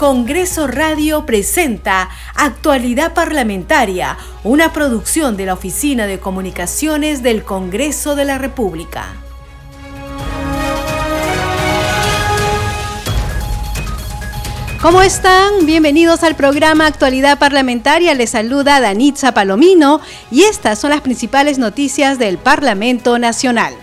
Congreso Radio presenta Actualidad Parlamentaria, una producción de la Oficina de Comunicaciones del Congreso de la República. ¿Cómo están? Bienvenidos al programa Actualidad Parlamentaria. Les saluda Danitza Palomino y estas son las principales noticias del Parlamento Nacional.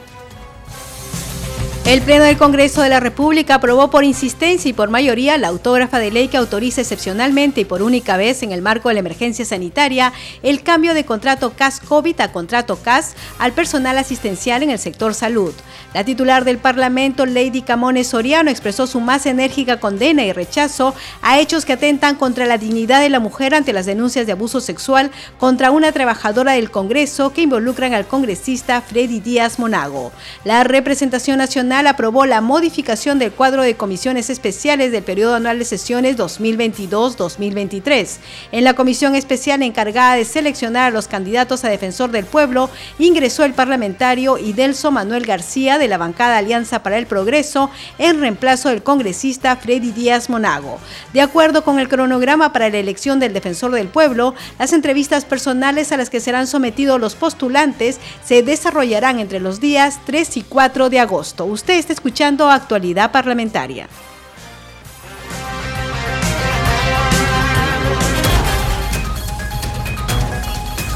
El Pleno del Congreso de la República aprobó por insistencia y por mayoría la autógrafa de ley que autoriza excepcionalmente y por única vez en el marco de la emergencia sanitaria el cambio de contrato CAS-COVID a contrato CAS al personal asistencial en el sector salud. La titular del Parlamento, Lady Camones Soriano, expresó su más enérgica condena y rechazo a hechos que atentan contra la dignidad de la mujer ante las denuncias de abuso sexual contra una trabajadora del Congreso que involucran al congresista Freddy Díaz Monago. La representación nacional aprobó la modificación del cuadro de comisiones especiales del periodo anual de sesiones 2022-2023. En la comisión especial encargada de seleccionar a los candidatos a defensor del pueblo, ingresó el parlamentario Idelso Manuel García de la bancada Alianza para el Progreso en reemplazo del congresista Freddy Díaz Monago. De acuerdo con el cronograma para la elección del defensor del pueblo, las entrevistas personales a las que serán sometidos los postulantes se desarrollarán entre los días 3 y 4 de agosto. Usted está escuchando Actualidad Parlamentaria.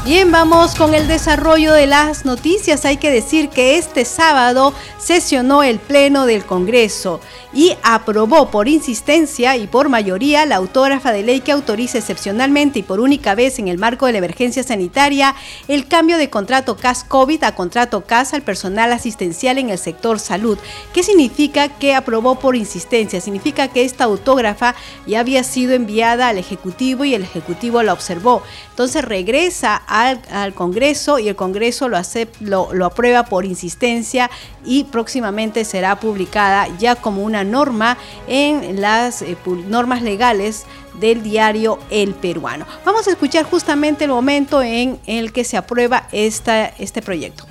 Bien, vamos con el desarrollo de las noticias. Hay que decir que este sábado sesionó el Pleno del Congreso y aprobó por insistencia y por mayoría la autógrafa de ley que autoriza excepcionalmente y por única vez en el marco de la emergencia sanitaria el cambio de contrato CAS-COVID a contrato CAS al personal asistencial en el sector salud. ¿Qué significa que aprobó por insistencia? Significa que esta autógrafa ya había sido enviada al Ejecutivo y el Ejecutivo la observó. Entonces regresa al, Congreso y el Congreso lo, lo, lo aprueba por insistencia y próximamente será publicada ya como una norma en las eh, normas legales del diario El Peruano. Vamos a escuchar justamente el momento en el que se aprueba esta, este proyecto.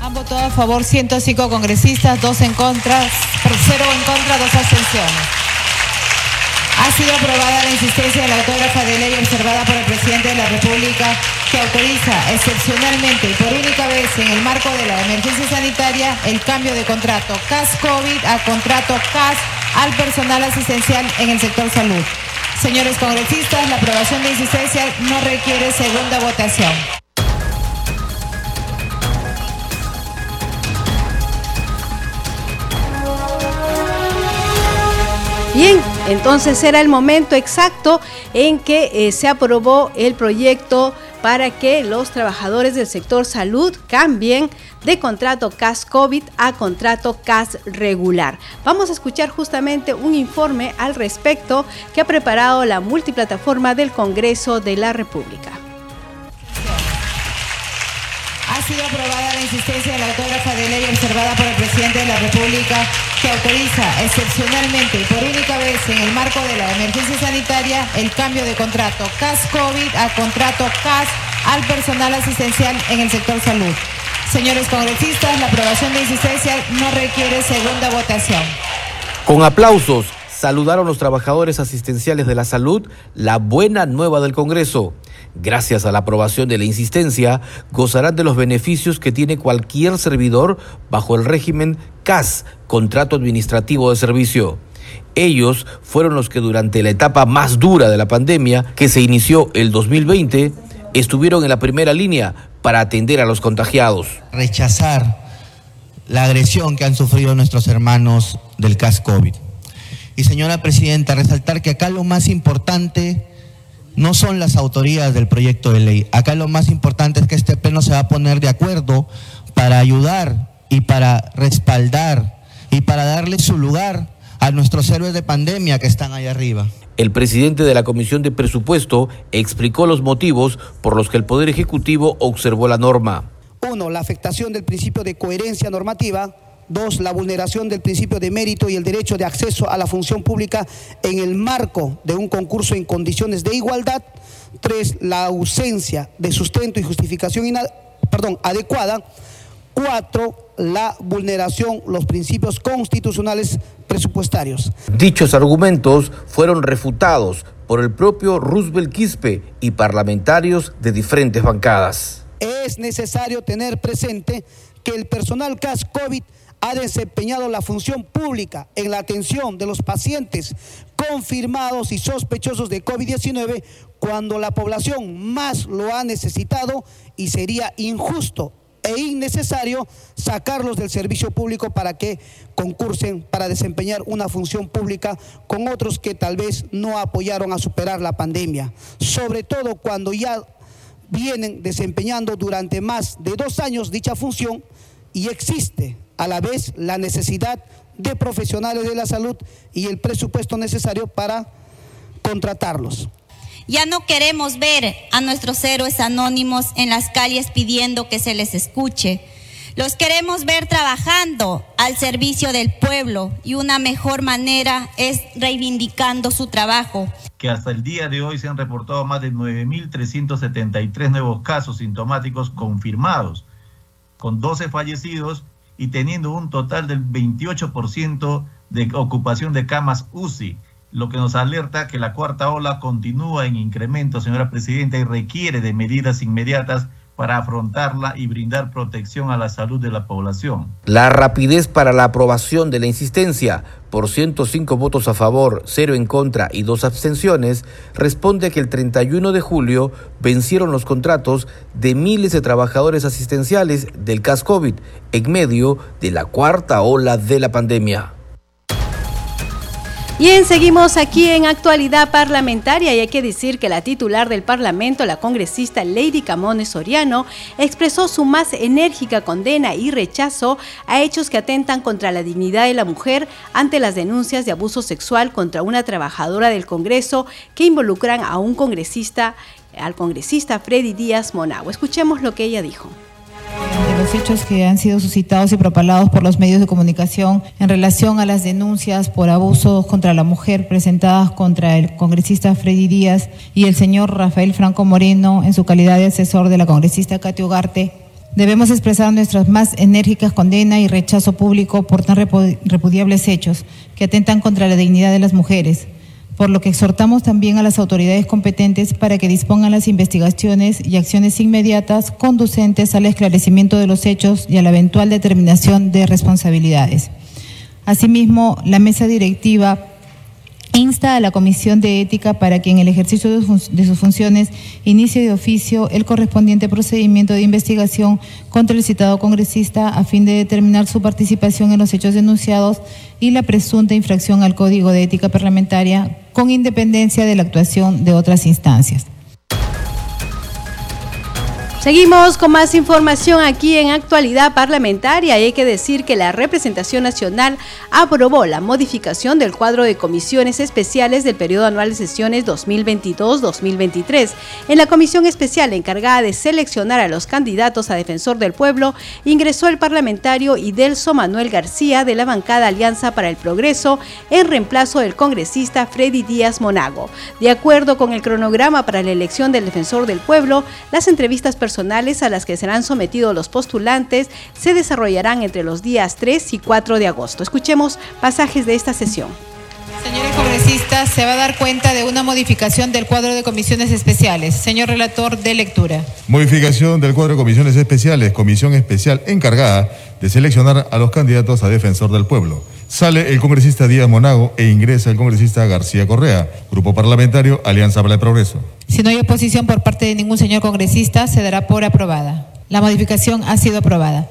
Han votado a favor 105 congresistas, 2 en contra, 0 en contra, 2 abstenciones. Ha sido aprobada la insistencia de la autógrafa de ley observada por el presidente de la República que autoriza excepcionalmente y por única vez en el marco de la emergencia sanitaria el cambio de contrato CAS-COVID a contrato CAS al personal asistencial en el sector salud. Señores congresistas, la aprobación de insistencia no requiere segunda votación. Bien, entonces era el momento exacto en que eh, se aprobó el proyecto para que los trabajadores del sector salud cambien de contrato CAS COVID a contrato CAS regular. Vamos a escuchar justamente un informe al respecto que ha preparado la multiplataforma del Congreso de la República. Ha sido aprobada la insistencia de la autógrafa de ley observada por el presidente de la República que autoriza excepcionalmente y por única vez en el marco de la emergencia sanitaria el cambio de contrato CAS-COVID a contrato CAS al personal asistencial en el sector salud. Señores congresistas, la aprobación de insistencia no requiere segunda votación. Con aplausos saludaron los trabajadores asistenciales de la salud la buena nueva del Congreso. Gracias a la aprobación de la insistencia, gozarán de los beneficios que tiene cualquier servidor bajo el régimen CAS, Contrato Administrativo de Servicio. Ellos fueron los que durante la etapa más dura de la pandemia, que se inició el 2020, estuvieron en la primera línea para atender a los contagiados. Rechazar la agresión que han sufrido nuestros hermanos del CAS COVID. Y señora Presidenta, resaltar que acá lo más importante no son las autorías del proyecto de ley. Acá lo más importante es que este pleno se va a poner de acuerdo para ayudar y para respaldar y para darle su lugar a nuestros héroes de pandemia que están ahí arriba. El presidente de la Comisión de Presupuesto explicó los motivos por los que el Poder Ejecutivo observó la norma. Uno, la afectación del principio de coherencia normativa. Dos, la vulneración del principio de mérito y el derecho de acceso a la función pública en el marco de un concurso en condiciones de igualdad. Tres, la ausencia de sustento y justificación perdón, adecuada Cuatro, la vulneración los principios constitucionales presupuestarios. Dichos argumentos fueron refutados por el propio Roosevelt Quispe y parlamentarios de diferentes bancadas. Es necesario tener presente que el personal CAS COVID ha desempeñado la función pública en la atención de los pacientes confirmados y sospechosos de COVID-19 cuando la población más lo ha necesitado y sería injusto e innecesario sacarlos del servicio público para que concursen para desempeñar una función pública con otros que tal vez no apoyaron a superar la pandemia. Sobre todo cuando ya vienen desempeñando durante más de dos años dicha función y existe a la vez la necesidad de profesionales de la salud y el presupuesto necesario para contratarlos. Ya no queremos ver a nuestros héroes anónimos en las calles pidiendo que se les escuche. Los queremos ver trabajando al servicio del pueblo y una mejor manera es reivindicando su trabajo. Que hasta el día de hoy se han reportado más de 9.373 nuevos casos sintomáticos confirmados, con 12 fallecidos y teniendo un total del 28% de ocupación de camas UCI, lo que nos alerta que la cuarta ola continúa en incremento, señora Presidenta, y requiere de medidas inmediatas para afrontarla y brindar protección a la salud de la población. La rapidez para la aprobación de la insistencia, por 105 votos a favor, 0 en contra y 2 abstenciones, responde a que el 31 de julio vencieron los contratos de miles de trabajadores asistenciales del CAS COVID en medio de la cuarta ola de la pandemia. Bien, seguimos aquí en actualidad parlamentaria y hay que decir que la titular del Parlamento, la congresista Lady Camones Soriano, expresó su más enérgica condena y rechazo a hechos que atentan contra la dignidad de la mujer ante las denuncias de abuso sexual contra una trabajadora del Congreso que involucran a un congresista, al congresista Freddy Díaz Monago. Escuchemos lo que ella dijo de los hechos que han sido suscitados y propalados por los medios de comunicación en relación a las denuncias por abusos contra la mujer presentadas contra el congresista Freddy Díaz y el señor Rafael Franco Moreno en su calidad de asesor de la congresista Katy Ugarte, debemos expresar nuestras más enérgicas condenas y rechazo público por tan repudiables hechos que atentan contra la dignidad de las mujeres por lo que exhortamos también a las autoridades competentes para que dispongan las investigaciones y acciones inmediatas conducentes al esclarecimiento de los hechos y a la eventual determinación de responsabilidades. Asimismo, la mesa directiva insta a la Comisión de Ética para que en el ejercicio de sus funciones inicie de oficio el correspondiente procedimiento de investigación contra el citado congresista a fin de determinar su participación en los hechos denunciados y la presunta infracción al Código de Ética Parlamentaria con independencia de la actuación de otras instancias. Seguimos con más información aquí en actualidad parlamentaria y hay que decir que la representación nacional aprobó la modificación del cuadro de comisiones especiales del periodo anual de sesiones 2022-2023. En la comisión especial encargada de seleccionar a los candidatos a defensor del pueblo ingresó el parlamentario Idelso Manuel García de la bancada Alianza para el Progreso en reemplazo del congresista Freddy Díaz Monago. De acuerdo con el cronograma para la elección del defensor del pueblo, las entrevistas personales a las que serán sometidos los postulantes se desarrollarán entre los días 3 y 4 de agosto. Escuchemos pasajes de esta sesión. Señores congresistas, se va a dar cuenta de una modificación del cuadro de comisiones especiales. Señor relator de lectura. Modificación del cuadro de comisiones especiales. Comisión especial encargada de seleccionar a los candidatos a defensor del pueblo. Sale el congresista Díaz Monago e ingresa el congresista García Correa, Grupo Parlamentario Alianza para el Progreso. Si no hay oposición por parte de ningún señor congresista, se dará por aprobada. La modificación ha sido aprobada.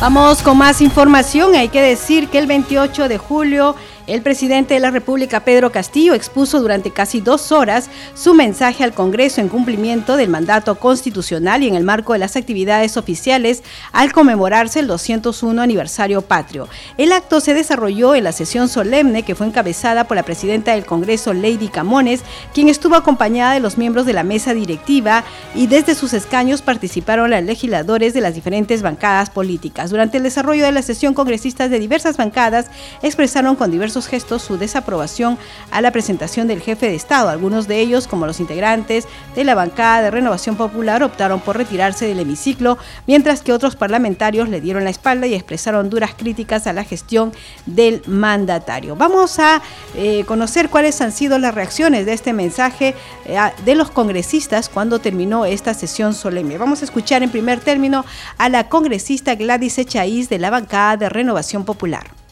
Vamos con más información. Hay que decir que el 28 de julio el presidente de la República, Pedro Castillo, expuso durante casi dos horas su mensaje al Congreso en cumplimiento del mandato constitucional y en el marco de las actividades oficiales al conmemorarse el 201 aniversario patrio. El acto se desarrolló en la sesión solemne que fue encabezada por la presidenta del Congreso, Lady Camones, quien estuvo acompañada de los miembros de la mesa directiva y desde sus escaños participaron los legisladores de las diferentes bancadas políticas. Durante el desarrollo de la sesión, congresistas de diversas bancadas expresaron con diversos gestos su desaprobación a la presentación del jefe de Estado. Algunos de ellos, como los integrantes de la bancada de Renovación Popular, optaron por retirarse del hemiciclo, mientras que otros parlamentarios le dieron la espalda y expresaron duras críticas a la gestión del mandatario. Vamos a eh, conocer cuáles han sido las reacciones de este mensaje eh, de los congresistas cuando terminó esta sesión solemne. Vamos a escuchar en primer término a la congresista Gladys Echaíz de la bancada de Renovación Popular.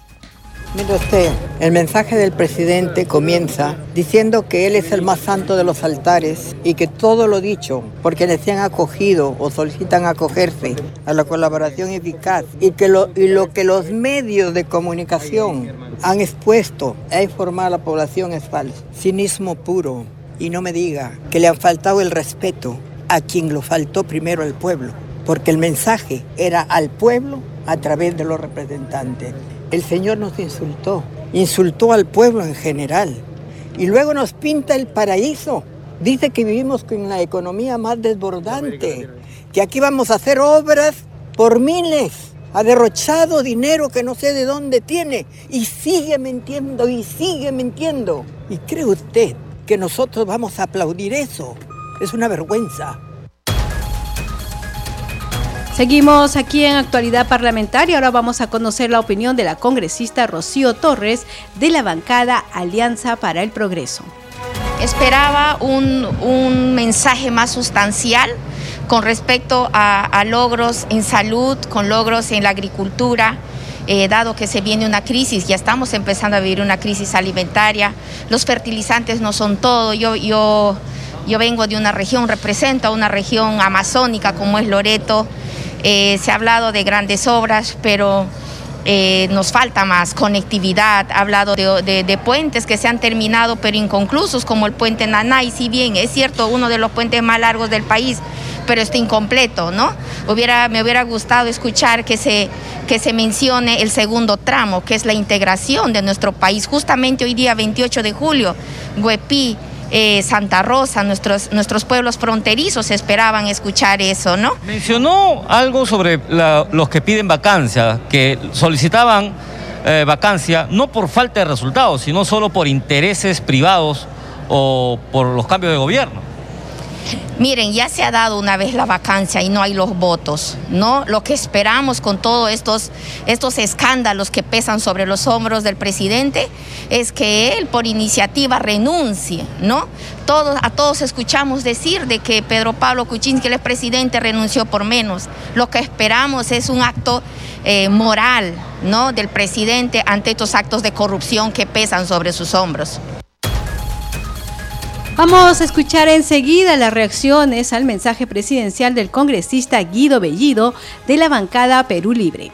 Mire usted, el mensaje del presidente comienza diciendo que él es el más santo de los altares y que todo lo dicho por quienes se han acogido o solicitan acogerse a la colaboración eficaz y que lo, y lo que los medios de comunicación han expuesto a informar a la población es falso. Cinismo puro. Y no me diga que le han faltado el respeto a quien lo faltó primero al pueblo, porque el mensaje era al pueblo a través de los representantes. El Señor nos insultó, insultó al pueblo en general y luego nos pinta el paraíso. Dice que vivimos con la economía más desbordante, que aquí vamos a hacer obras por miles. Ha derrochado dinero que no sé de dónde tiene y sigue mintiendo y sigue mintiendo. ¿Y cree usted que nosotros vamos a aplaudir eso? Es una vergüenza. Seguimos aquí en actualidad parlamentaria. Ahora vamos a conocer la opinión de la congresista Rocío Torres de la bancada Alianza para el Progreso. Esperaba un, mensaje más sustancial con respecto a, logros en salud, con logros en la agricultura, eh, dado que se viene una crisis, ya estamos empezando a vivir una crisis alimentaria, los fertilizantes no son todo, yo, yo, yo vengo de una región, represento a una región amazónica como es Loreto, eh, se ha hablado de grandes obras, pero eh, nos falta más conectividad. Ha hablado de, puentes que se han terminado pero inconclusos, como el puente Nanay, si bien es cierto, uno de los puentes más largos del país, pero está incompleto, ¿no? Hubiera, me hubiera gustado escuchar que se, que se mencione el segundo tramo, que es la integración de nuestro país. Justamente hoy día, 28 de julio, Huepí, eh, Santa Rosa, nuestros, nuestros pueblos fronterizos esperaban escuchar eso, ¿no? Mencionó algo sobre los que piden vacancia, que solicitaban eh, vacancia no por falta de resultados, sino solo por intereses privados o por los cambios de gobierno. Miren, ya se ha dado una vez la vacancia y no hay los votos, ¿no? Lo que esperamos con todos estos, estos escándalos que pesan sobre los hombros del presidente es que él por iniciativa renuncie, ¿no? Todos, a todos escuchamos decir de que Pedro Pablo Kuczynski, el presidente, renunció por menos. Lo que esperamos es un acto eh, moral, ¿no? Del presidente ante estos actos de corrupción que pesan sobre sus hombros. Vamos a escuchar enseguida las reacciones al mensaje presidencial del congresista Guido Bellido de la bancada Perú Libre.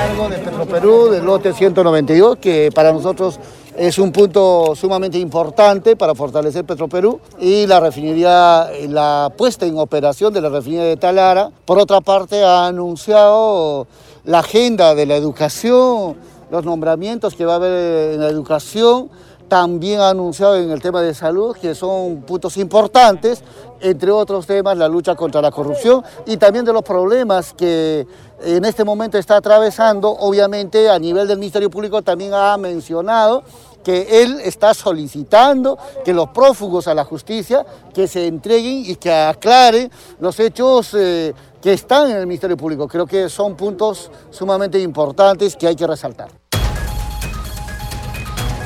De Petroperú, del lote 192, que para nosotros es un punto sumamente importante para fortalecer Petroperú y la refinería, la puesta en operación de la refinería de Talara. Por otra parte, ha anunciado la agenda de la educación, los nombramientos que va a haber en la educación también ha anunciado en el tema de salud que son puntos importantes, entre otros temas la lucha contra la corrupción y también de los problemas que en este momento está atravesando, obviamente a nivel del Ministerio Público también ha mencionado que él está solicitando que los prófugos a la justicia que se entreguen y que aclaren los hechos eh, que están en el Ministerio Público. Creo que son puntos sumamente importantes que hay que resaltar.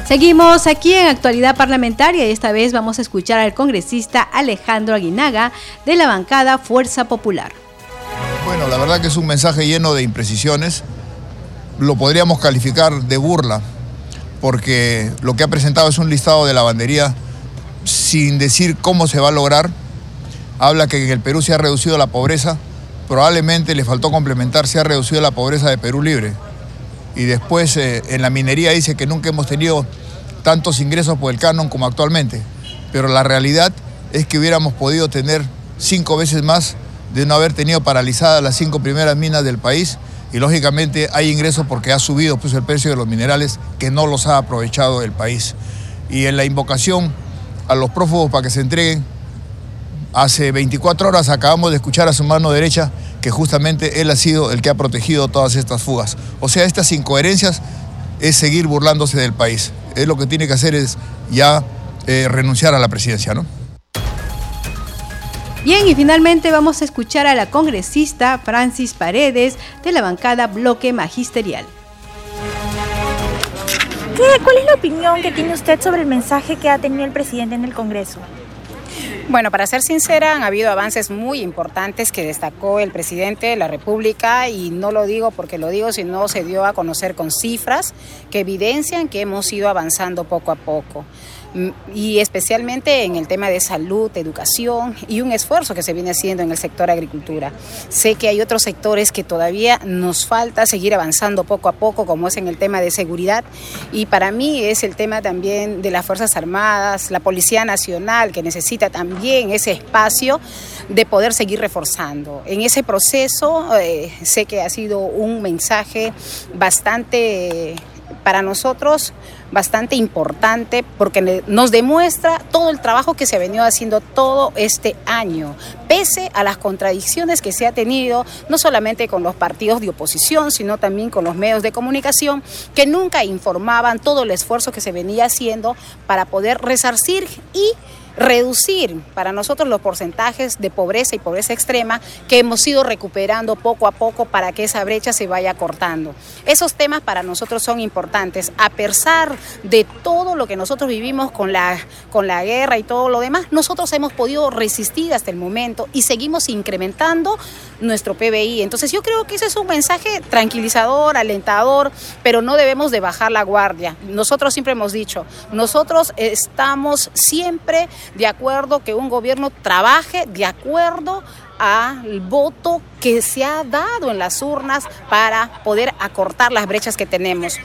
Seguimos aquí en actualidad parlamentaria y esta vez vamos a escuchar al congresista Alejandro Aguinaga de la bancada Fuerza Popular. Bueno, la verdad que es un mensaje lleno de imprecisiones. Lo podríamos calificar de burla, porque lo que ha presentado es un listado de lavandería sin decir cómo se va a lograr. Habla que en el Perú se ha reducido la pobreza, probablemente le faltó complementar, se ha reducido la pobreza de Perú Libre y después eh, en la minería dice que nunca hemos tenido tantos ingresos por el canon como actualmente. Pero la realidad es que hubiéramos podido tener cinco veces más de no haber tenido paralizadas las cinco primeras minas del país y lógicamente hay ingresos porque ha subido pues, el precio de los minerales que no los ha aprovechado el país. Y en la invocación a los prófugos para que se entreguen, hace 24 horas acabamos de escuchar a su mano derecha que justamente él ha sido el que ha protegido todas estas fugas. O sea, estas incoherencias es seguir burlándose del país. Es lo que tiene que hacer es ya eh, renunciar a la presidencia, ¿no? Bien, y finalmente vamos a escuchar a la congresista Francis Paredes de la bancada Bloque Magisterial. ¿Cuál es la opinión que tiene usted sobre el mensaje que ha tenido el presidente en el Congreso? Bueno, para ser sincera, han habido avances muy importantes que destacó el presidente de la República y no lo digo porque lo digo, sino se dio a conocer con cifras que evidencian que hemos ido avanzando poco a poco. Mm, y especialmente en el tema de salud, educación y un esfuerzo que se viene haciendo en el sector agricultura. Sé que hay otros sectores que todavía nos falta seguir avanzando poco a poco, como es en el tema de seguridad y para mí es el tema también de las Fuerzas Armadas, la Policía Nacional, que necesita también ese espacio de poder seguir reforzando. En ese proceso eh, sé que ha sido un mensaje bastante para nosotros bastante importante porque nos demuestra todo el trabajo que se ha venido haciendo todo este año, pese a las contradicciones que se ha tenido, no solamente con los partidos de oposición, sino también con los medios de comunicación, que nunca informaban todo el esfuerzo que se venía haciendo para poder resarcir y reducir para nosotros los porcentajes de pobreza y pobreza extrema que hemos ido recuperando poco a poco para que esa brecha se vaya cortando. Esos temas para nosotros son importantes, a pesar de todo lo que nosotros vivimos con la, con la guerra y todo lo demás, nosotros hemos podido resistir hasta el momento y seguimos incrementando nuestro PBI. Entonces yo creo que ese es un mensaje tranquilizador, alentador, pero no debemos de bajar la guardia. Nosotros siempre hemos dicho, nosotros estamos siempre de acuerdo que un gobierno trabaje de acuerdo al voto que se ha dado en las urnas para poder acortar las brechas que tenemos.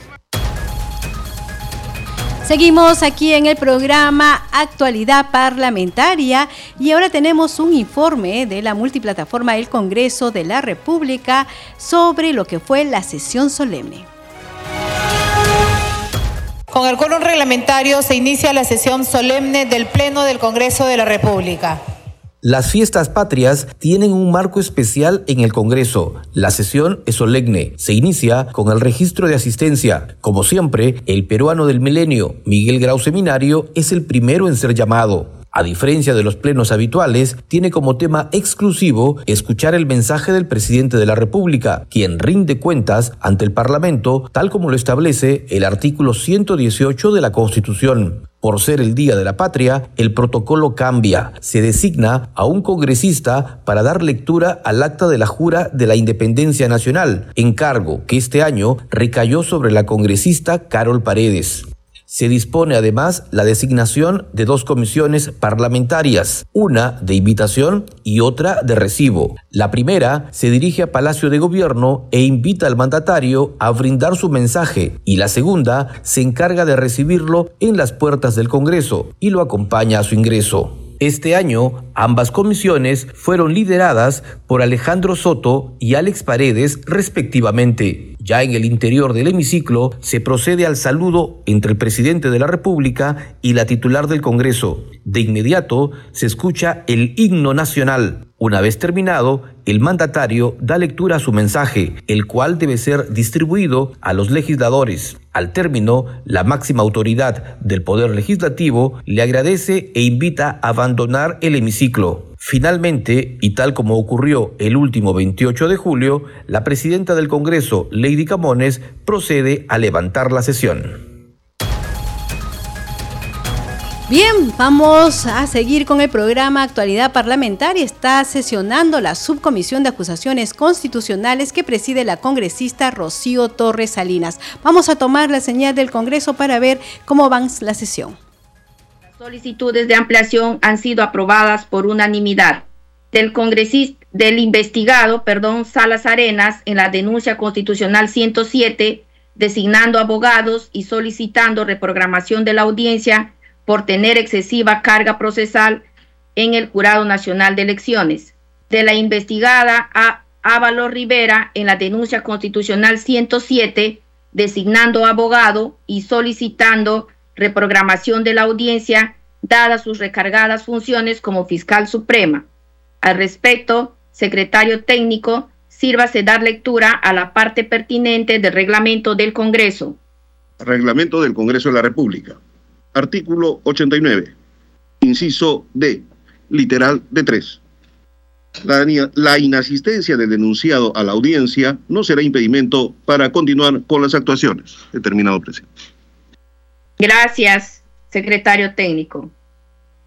Seguimos aquí en el programa Actualidad Parlamentaria y ahora tenemos un informe de la multiplataforma del Congreso de la República sobre lo que fue la sesión solemne. Con el quórum reglamentario se inicia la sesión solemne del Pleno del Congreso de la República. Las fiestas patrias tienen un marco especial en el Congreso. La sesión es solemne. Se inicia con el registro de asistencia. Como siempre, el peruano del milenio, Miguel Grau Seminario, es el primero en ser llamado a diferencia de los plenos habituales, tiene como tema exclusivo escuchar el mensaje del presidente de la República, quien rinde cuentas ante el Parlamento, tal como lo establece el artículo 118 de la Constitución. Por ser el Día de la Patria, el protocolo cambia. Se designa a un congresista para dar lectura al acta de la jura de la Independencia Nacional, encargo que este año recayó sobre la congresista Carol Paredes. Se dispone además la designación de dos comisiones parlamentarias, una de invitación y otra de recibo. La primera se dirige a Palacio de Gobierno e invita al mandatario a brindar su mensaje y la segunda se encarga de recibirlo en las puertas del Congreso y lo acompaña a su ingreso. Este año, ambas comisiones fueron lideradas por Alejandro Soto y Alex Paredes, respectivamente. Ya en el interior del hemiciclo se procede al saludo entre el presidente de la República y la titular del Congreso. De inmediato se escucha el himno nacional. Una vez terminado, el mandatario da lectura a su mensaje, el cual debe ser distribuido a los legisladores. Al término, la máxima autoridad del Poder Legislativo le agradece e invita a abandonar el hemiciclo. Finalmente, y tal como ocurrió el último 28 de julio, la presidenta del Congreso, Lady Camones, procede a levantar la sesión. Bien, vamos a seguir con el programa Actualidad Parlamentaria. Está sesionando la subcomisión de acusaciones constitucionales que preside la congresista Rocío Torres Salinas. Vamos a tomar la señal del Congreso para ver cómo va la sesión. Las solicitudes de ampliación han sido aprobadas por unanimidad. Del congresista, del investigado, perdón, Salas Arenas, en la denuncia constitucional 107, designando abogados y solicitando reprogramación de la audiencia por tener excesiva carga procesal en el Jurado Nacional de Elecciones. De la investigada a Ávalo Rivera en la denuncia constitucional 107, designando abogado y solicitando reprogramación de la audiencia, dadas sus recargadas funciones como fiscal suprema. Al respecto, secretario técnico, sírvase dar lectura a la parte pertinente del reglamento del Congreso. Reglamento del Congreso de la República. Artículo 89. Inciso D. Literal de 3. La, la, inasistencia del denunciado a la audiencia no será impedimento para continuar con las actuaciones. Determinado presidente. Gracias, secretario técnico.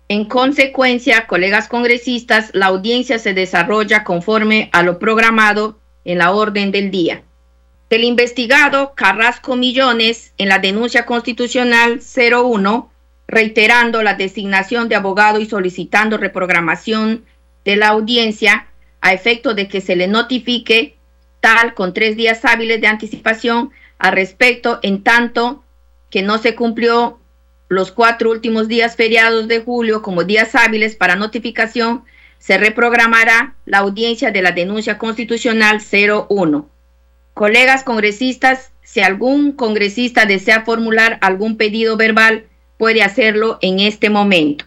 En consecuencia, colegas congresistas, la audiencia se desarrolla conforme a lo programado en la orden del día. Del investigado Carrasco Millones en la denuncia constitucional 01, reiterando la designación de abogado y solicitando reprogramación de la audiencia a efecto de que se le notifique tal con tres días hábiles de anticipación al respecto, en tanto que no se cumplió los cuatro últimos días feriados de julio como días hábiles para notificación, se reprogramará la audiencia de la denuncia constitucional 01. Colegas congresistas, si algún congresista desea formular algún pedido verbal, puede hacerlo en este momento.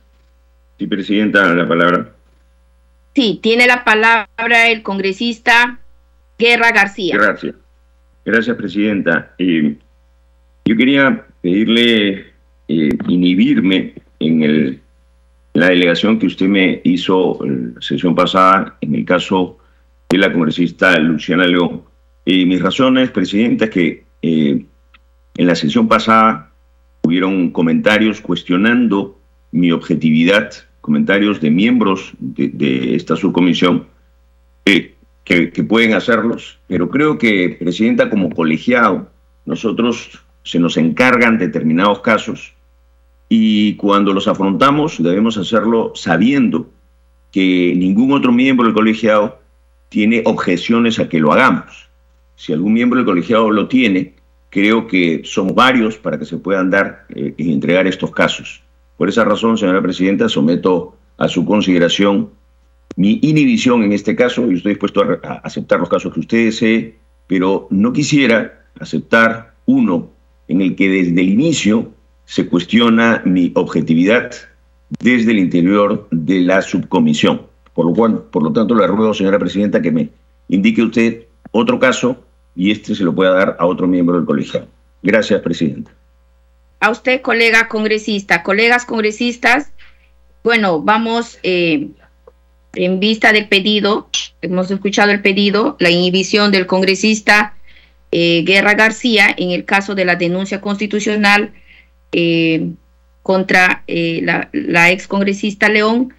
Sí, Presidenta, la palabra. Sí, tiene la palabra el congresista Guerra García. Gracias. Gracias, Presidenta. Eh, yo quería pedirle eh, inhibirme en, el, la delegación que usted me hizo la sesión pasada en el caso de la congresista Luciana León. Mis razones, Presidenta, es que eh, en la sesión pasada hubieron comentarios cuestionando mi objetividad, comentarios de miembros de, esta subcomisión que, que, pueden hacerlos, pero creo que, Presidenta, como colegiado, nosotros se nos encargan determinados casos y cuando los afrontamos debemos hacerlo sabiendo que ningún otro miembro del colegiado tiene objeciones a que lo hagamos. Si algún miembro del colegiado lo tiene, creo que son varios para que se puedan dar eh, y entregar estos casos. Por esa razón, señora presidenta, someto a su consideración mi inhibición en este caso y estoy dispuesto a, aceptar los casos que usted desee, pero no quisiera aceptar uno en el que desde el inicio se cuestiona mi objetividad desde el interior de la subcomisión. Por lo, cual, por lo tanto, le ruego, señora presidenta, que me indique usted otro caso y este se lo pueda dar a otro miembro del colegiado. Gracias, presidenta. A usted, colega congresista. Colegas congresistas, bueno, vamos eh, en vista del pedido, hemos escuchado el pedido, la inhibición del congresista eh, Guerra García en el caso de la denuncia constitucional eh, contra la, la, ex congresista León.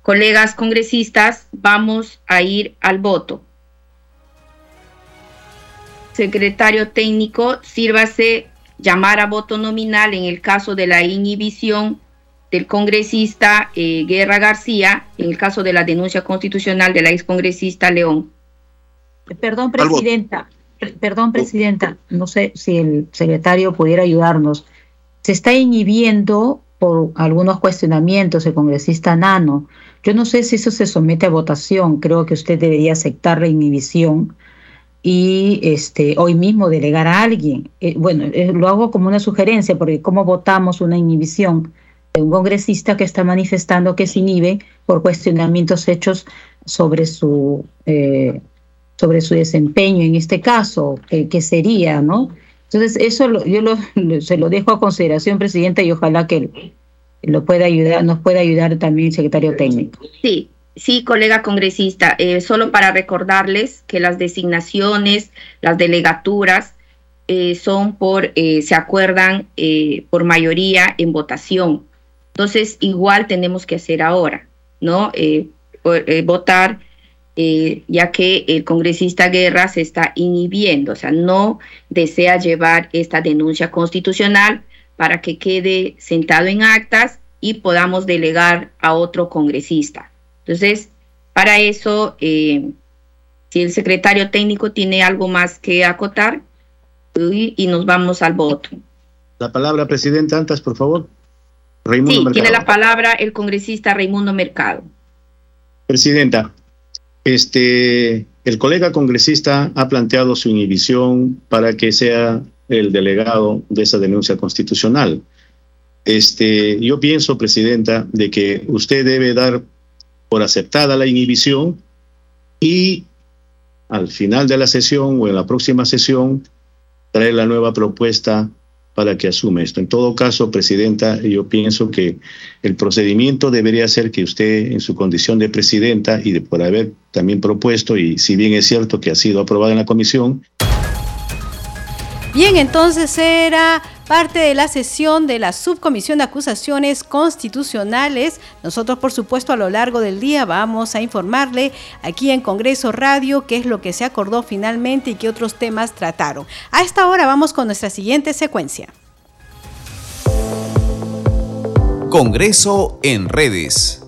colegas congresistas, vamos a ir al voto secretario técnico, sírvase llamar a voto nominal en el caso de la inhibición del congresista eh, Guerra García, en el caso de la denuncia constitucional de la excongresista León. Perdón, presidenta. Perdón, presidenta. No sé si el secretario pudiera ayudarnos. Se está inhibiendo por algunos cuestionamientos el congresista Nano. Yo no sé si eso se somete a votación. Creo que usted debería aceptar la inhibición y este, hoy mismo delegar a alguien. Eh, bueno, eh, lo hago como una sugerencia, porque ¿cómo votamos una inhibición de un congresista que está manifestando que se inhibe por cuestionamientos hechos sobre su, eh, sobre su desempeño en este caso? ¿Qué sería, no? Entonces, eso yo lo, se lo dejo a consideración, Presidenta, y ojalá que lo pueda ayudar, nos pueda ayudar también el secretario técnico. Sí, Sí, colega congresista, eh, solo para recordarles que las designaciones, las delegaturas eh, son por, eh, se acuerdan por mayoría en votación. Entonces, igual tenemos que hacer ahora, ¿no? votar, ya que el congresista Guerra se está inhibiendo, o sea, no desea llevar esta denuncia constitucional para que quede sentado en actas y podamos delegar a otro congresista. Entonces, para eso, eh, si el secretario técnico tiene algo más que acotar, y, nos vamos al voto. La palabra, presidente, antes, por favor. sí, tiene la palabra el congresista Raimundo Mercado. Presidenta, este, el colega congresista ha planteado su inhibición para que sea el delegado de esa denuncia constitucional. Este, yo pienso, presidenta, de que usted debe dar por aceptada la inhibición y al final de la sesión o en la próxima sesión traer la nueva propuesta para que asume esto. En todo caso, Presidenta, yo pienso que el procedimiento debería ser que usted, en su condición de Presidenta y de por haber también propuesto, y si bien es cierto que ha sido aprobada en la Comisión, Bien, entonces era parte de la sesión de la Subcomisión de Acusaciones Constitucionales. Nosotros, por supuesto, a lo largo del día vamos a informarle aquí en Congreso Radio qué es lo que se acordó finalmente y qué otros temas trataron. A esta hora vamos con nuestra siguiente secuencia. Congreso en redes.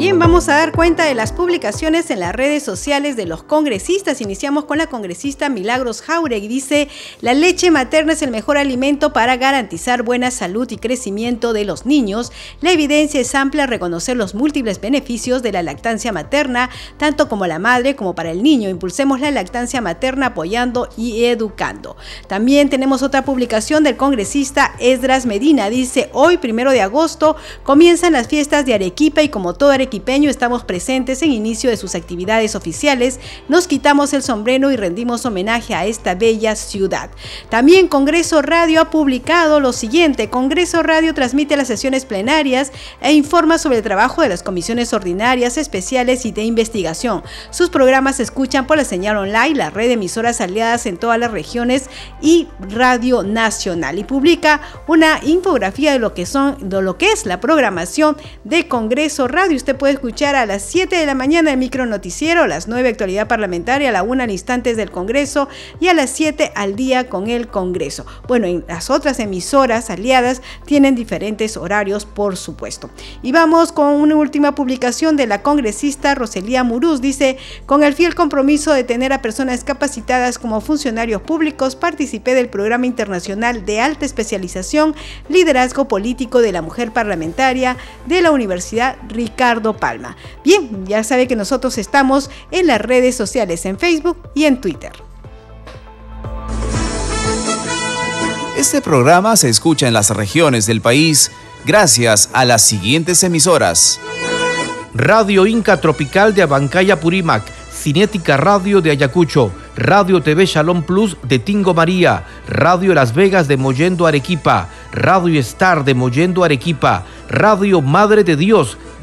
Bien, vamos a dar cuenta de las publicaciones en las redes sociales de los congresistas. Iniciamos con la congresista Milagros Jauregui. Dice, la leche materna es el mejor alimento para garantizar buena salud y crecimiento de los niños. La evidencia es amplia a reconocer los múltiples beneficios de la lactancia materna, tanto como la madre como para el niño. Impulsemos la lactancia materna apoyando y educando. También tenemos otra publicación del congresista Esdras Medina. Dice, hoy, primero de agosto, comienzan las fiestas de Arequipa y como todo Arequipa, estamos presentes en inicio de sus actividades oficiales, nos quitamos el sombrero y rendimos homenaje a esta bella ciudad. También Congreso Radio ha publicado lo siguiente, Congreso Radio transmite las sesiones plenarias e informa sobre el trabajo de las comisiones ordinarias, especiales y de investigación. Sus programas se escuchan por la señal online, la red de emisoras aliadas en todas las regiones y Radio Nacional y publica una infografía de lo que son de lo que es la programación de Congreso Radio. Usted puede escuchar a las 7 de la mañana el micro noticiero, a las 9 actualidad parlamentaria, a la 1 al instantes del Congreso y a las 7 al día con el Congreso. Bueno, en las otras emisoras aliadas tienen diferentes horarios, por supuesto. Y vamos con una última publicación de la congresista Roselía Muruz. Dice, con el fiel compromiso de tener a personas capacitadas como funcionarios públicos, participé del programa internacional de alta especialización, liderazgo político de la mujer parlamentaria de la Universidad Ricardo Palma. Bien, ya sabe que nosotros estamos en las redes sociales, en Facebook y en Twitter. Este programa se escucha en las regiones del país gracias a las siguientes emisoras. Radio Inca Tropical de Abancaya Purímac, Cinética Radio de Ayacucho, Radio TV Shalom Plus de Tingo María, Radio Las Vegas de Mollendo Arequipa, Radio Star de Mollendo Arequipa, Radio Madre de Dios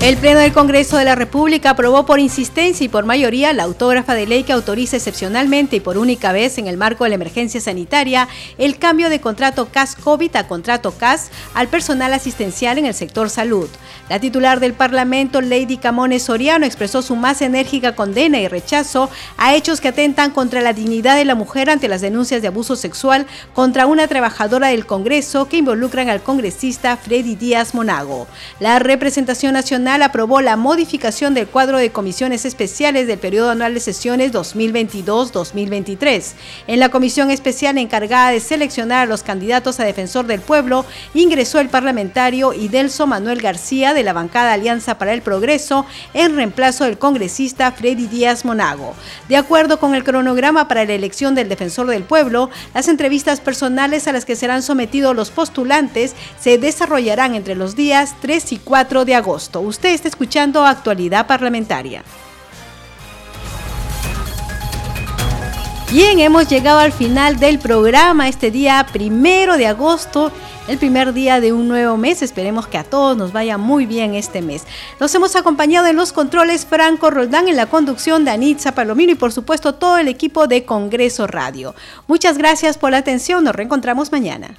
El Pleno del Congreso de la República aprobó por insistencia y por mayoría la autógrafa de ley que autoriza excepcionalmente y por única vez en el marco de la emergencia sanitaria el cambio de contrato CAS-COVID a contrato CAS al personal asistencial en el sector salud. La titular del Parlamento, Lady Camones Soriano, expresó su más enérgica condena y rechazo a hechos que atentan contra la dignidad de la mujer ante las denuncias de abuso sexual contra una trabajadora del Congreso que involucran al congresista Freddy Díaz Monago. La representación nacional aprobó la modificación del cuadro de comisiones especiales del periodo anual de sesiones 2022-2023. En la comisión especial encargada de seleccionar a los candidatos a defensor del pueblo, ingresó el parlamentario Idelso Manuel García de la bancada Alianza para el Progreso en reemplazo del congresista Freddy Díaz Monago. De acuerdo con el cronograma para la elección del defensor del pueblo, las entrevistas personales a las que serán sometidos los postulantes se desarrollarán entre los días 3 y 4 de agosto. Usted está escuchando Actualidad Parlamentaria. Bien, hemos llegado al final del programa este día primero de agosto, el primer día de un nuevo mes. Esperemos que a todos nos vaya muy bien este mes. Nos hemos acompañado en los controles Franco Roldán, en la conducción de Anitza Palomino y por supuesto todo el equipo de Congreso Radio. Muchas gracias por la atención, nos reencontramos mañana.